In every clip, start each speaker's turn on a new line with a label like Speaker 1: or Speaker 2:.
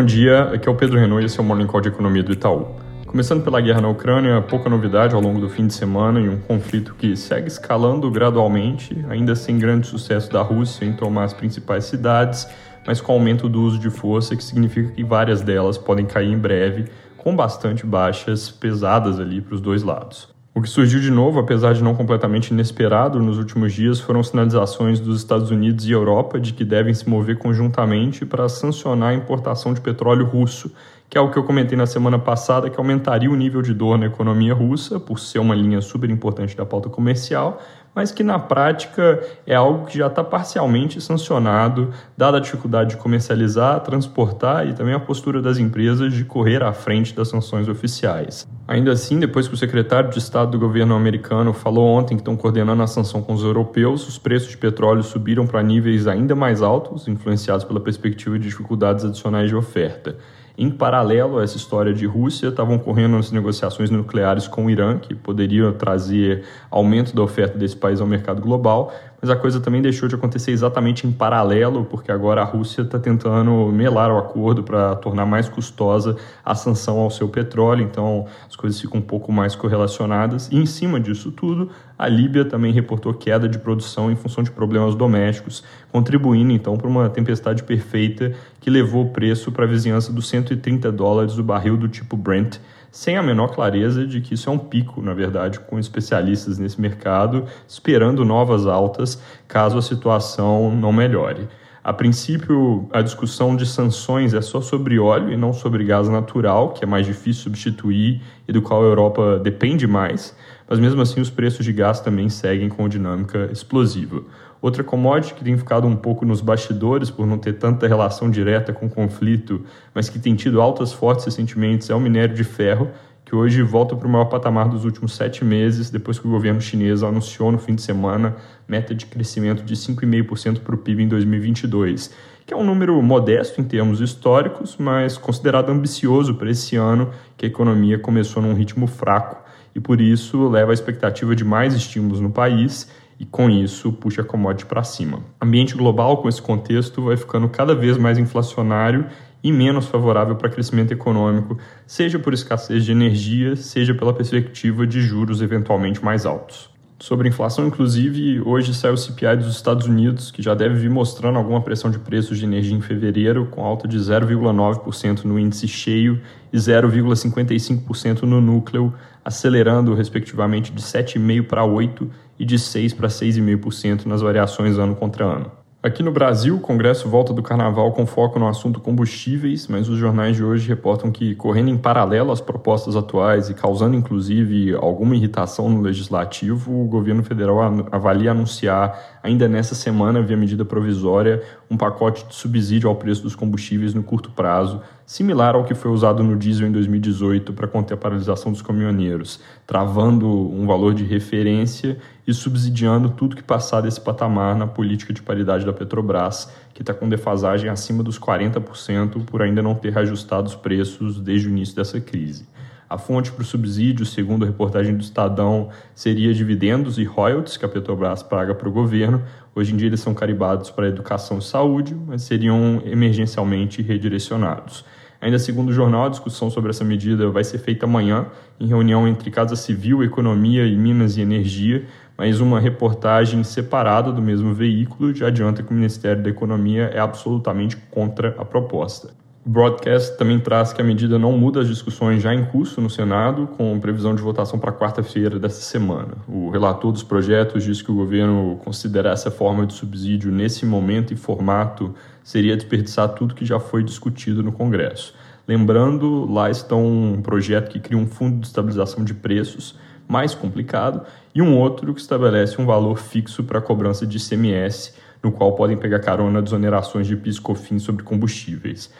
Speaker 1: Bom dia, aqui é o Pedro Renault e esse é o Morning Call de Economia do Itaú. Começando pela guerra na Ucrânia, pouca novidade ao longo do fim de semana e um conflito que segue escalando gradualmente, ainda sem grande sucesso da Rússia em tomar as principais cidades, mas com aumento do uso de força, que significa que várias delas podem cair em breve, com bastante baixas pesadas ali para os dois lados. O que surgiu de novo, apesar de não completamente inesperado nos últimos dias, foram sinalizações dos Estados Unidos e Europa de que devem se mover conjuntamente para sancionar a importação de petróleo russo, que é o que eu comentei na semana passada, que aumentaria o nível de dor na economia russa, por ser uma linha super importante da pauta comercial, mas que na prática é algo que já está parcialmente sancionado, dada a dificuldade de comercializar, transportar e também a postura das empresas de correr à frente das sanções oficiais. Ainda assim, depois que o secretário de Estado do governo americano falou ontem que estão coordenando a sanção com os europeus, os preços de petróleo subiram para níveis ainda mais altos, influenciados pela perspectiva de dificuldades adicionais de oferta. Em paralelo a essa história de Rússia, estavam ocorrendo as negociações nucleares com o Irã, que poderiam trazer aumento da oferta desse país ao mercado global, mas a coisa também deixou de acontecer exatamente em paralelo, porque agora a Rússia está tentando melar o acordo para tornar mais custosa a sanção ao seu petróleo, então as coisas ficam um pouco mais correlacionadas. E em cima disso tudo, a Líbia também reportou queda de produção em função de problemas domésticos, contribuindo então para uma tempestade perfeita que levou o preço para a vizinhança dos 130 dólares o barril do tipo Brent sem a menor clareza de que isso é um pico, na verdade, com especialistas nesse mercado esperando novas altas caso a situação não melhore. A princípio, a discussão de sanções é só sobre óleo e não sobre gás natural, que é mais difícil substituir e do qual a Europa depende mais, mas mesmo assim os preços de gás também seguem com dinâmica explosiva. Outra commodity que tem ficado um pouco nos bastidores por não ter tanta relação direta com o conflito, mas que tem tido altas fortes recentemente, é o minério de ferro, que hoje volta para o maior patamar dos últimos sete meses, depois que o governo chinês anunciou no fim de semana meta de crescimento de 5,5% para o PIB em 2022, que é um número modesto em termos históricos, mas considerado ambicioso para esse ano, que a economia começou num ritmo fraco e por isso leva a expectativa de mais estímulos no país e com isso puxa a commodity para cima. Ambiente global com esse contexto vai ficando cada vez mais inflacionário e menos favorável para crescimento econômico, seja por escassez de energia, seja pela perspectiva de juros eventualmente mais altos. Sobre inflação, inclusive, hoje sai o CPI dos Estados Unidos, que já deve vir mostrando alguma pressão de preços de energia em fevereiro, com alta de 0,9% no índice cheio e 0,55% no núcleo, acelerando respectivamente de 7,5% para 8% e de 6% para 6,5% nas variações ano contra ano. Aqui no Brasil, o Congresso volta do Carnaval com foco no assunto combustíveis, mas os jornais de hoje reportam que, correndo em paralelo às propostas atuais e causando inclusive alguma irritação no legislativo, o governo federal avalia anunciar, ainda nessa semana, via medida provisória, um pacote de subsídio ao preço dos combustíveis no curto prazo, similar ao que foi usado no diesel em 2018 para conter a paralisação dos caminhoneiros, travando um valor de referência e subsidiando tudo que passar desse patamar na política de paridade da Petrobras, que está com defasagem acima dos 40% por ainda não ter reajustado os preços desde o início dessa crise. A fonte para o subsídio, segundo a reportagem do Estadão, seria dividendos e royalties que a Petrobras paga para o governo. Hoje em dia eles são caribados para educação e saúde, mas seriam emergencialmente redirecionados. Ainda segundo o jornal, a discussão sobre essa medida vai ser feita amanhã, em reunião entre Casa Civil, Economia e Minas e Energia, mas uma reportagem separada do mesmo veículo já adianta que o Ministério da Economia é absolutamente contra a proposta. Broadcast também traz que a medida não muda as discussões já em curso no Senado, com previsão de votação para quarta-feira dessa semana. O relator dos projetos diz que o governo considerar essa forma de subsídio nesse momento e formato seria desperdiçar tudo que já foi discutido no Congresso. Lembrando, lá está um projeto que cria um fundo de estabilização de preços mais complicado e um outro que estabelece um valor fixo para a cobrança de ICMS, no qual podem pegar carona desonerações de PIS e COFINS sobre combustíveis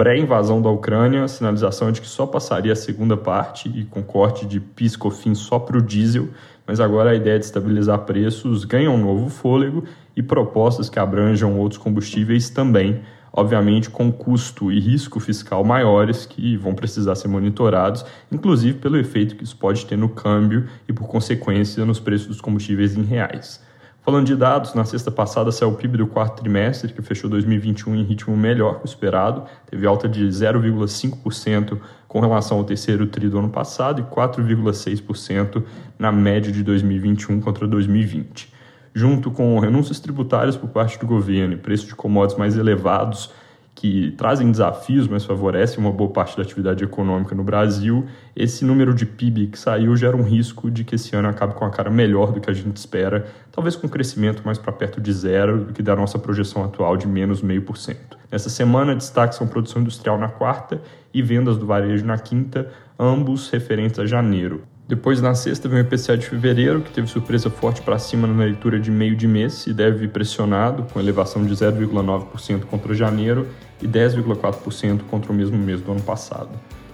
Speaker 1: pré-invasão da Ucrânia, sinalização é de que só passaria a segunda parte e com corte de PIS COFINS só para o diesel, mas agora a ideia de estabilizar preços ganha um novo fôlego e propostas que abranjam outros combustíveis também, obviamente com custo e risco fiscal maiores que vão precisar ser monitorados, inclusive pelo efeito que isso pode ter no câmbio e por consequência nos preços dos combustíveis em reais. Falando de dados, na sexta passada saiu o PIB do quarto trimestre, que fechou 2021 em ritmo melhor que o esperado, teve alta de 0,5% com relação ao terceiro tri do ano passado e 4,6% na média de 2021 contra 2020. Junto com renúncias tributárias por parte do governo e preços de commodities mais elevados, que trazem desafios, mas favorecem uma boa parte da atividade econômica no Brasil, esse número de PIB que saiu gera um risco de que esse ano acabe com a cara melhor do que a gente espera, talvez com um crescimento mais para perto de zero do que da nossa projeção atual de menos 0,5%. Nessa semana, destaques são produção industrial na quarta e vendas do varejo na quinta, ambos referentes a janeiro. Depois, na sexta, vem o IPCA de fevereiro, que teve surpresa forte para cima na leitura de meio de mês e deve pressionado, com elevação de 0,9% contra janeiro e 10,4% contra o mesmo mês do ano passado.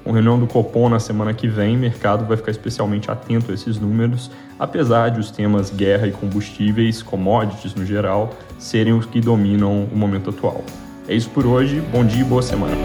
Speaker 1: Com reunião do Copom na semana que vem, o mercado vai ficar especialmente atento a esses números, apesar de os temas guerra e combustíveis, commodities no geral, serem os que dominam o momento atual. É isso por hoje, bom dia e boa semana.